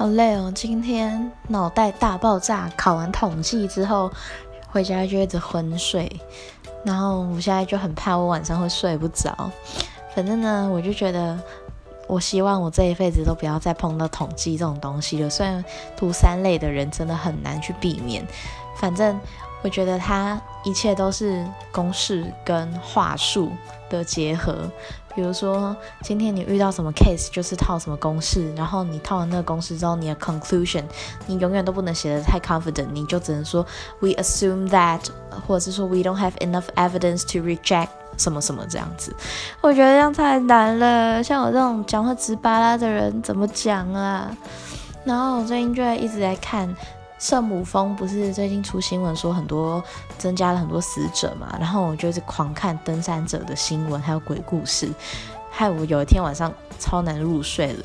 好累哦！今天脑袋大爆炸，考完统计之后回家就一直昏睡，然后我现在就很怕我晚上会睡不着。反正呢，我就觉得，我希望我这一辈子都不要再碰到统计这种东西了。虽然读三类的人真的很难去避免，反正我觉得它一切都是公式跟话术的结合。比如说，今天你遇到什么 case，就是套什么公式，然后你套完那个公式之后，你的 conclusion，你永远都不能写的太 confident，你就只能说 we assume that，或者是说 we don't have enough evidence to reject 什么什么这样子。我觉得这样太难了，像我这种讲话直巴拉的人怎么讲啊？然后我最近就在一直在看。圣母峰不是最近出新闻说很多增加了很多死者嘛？然后我就是狂看登山者的新闻，还有鬼故事，害我有一天晚上超难入睡了。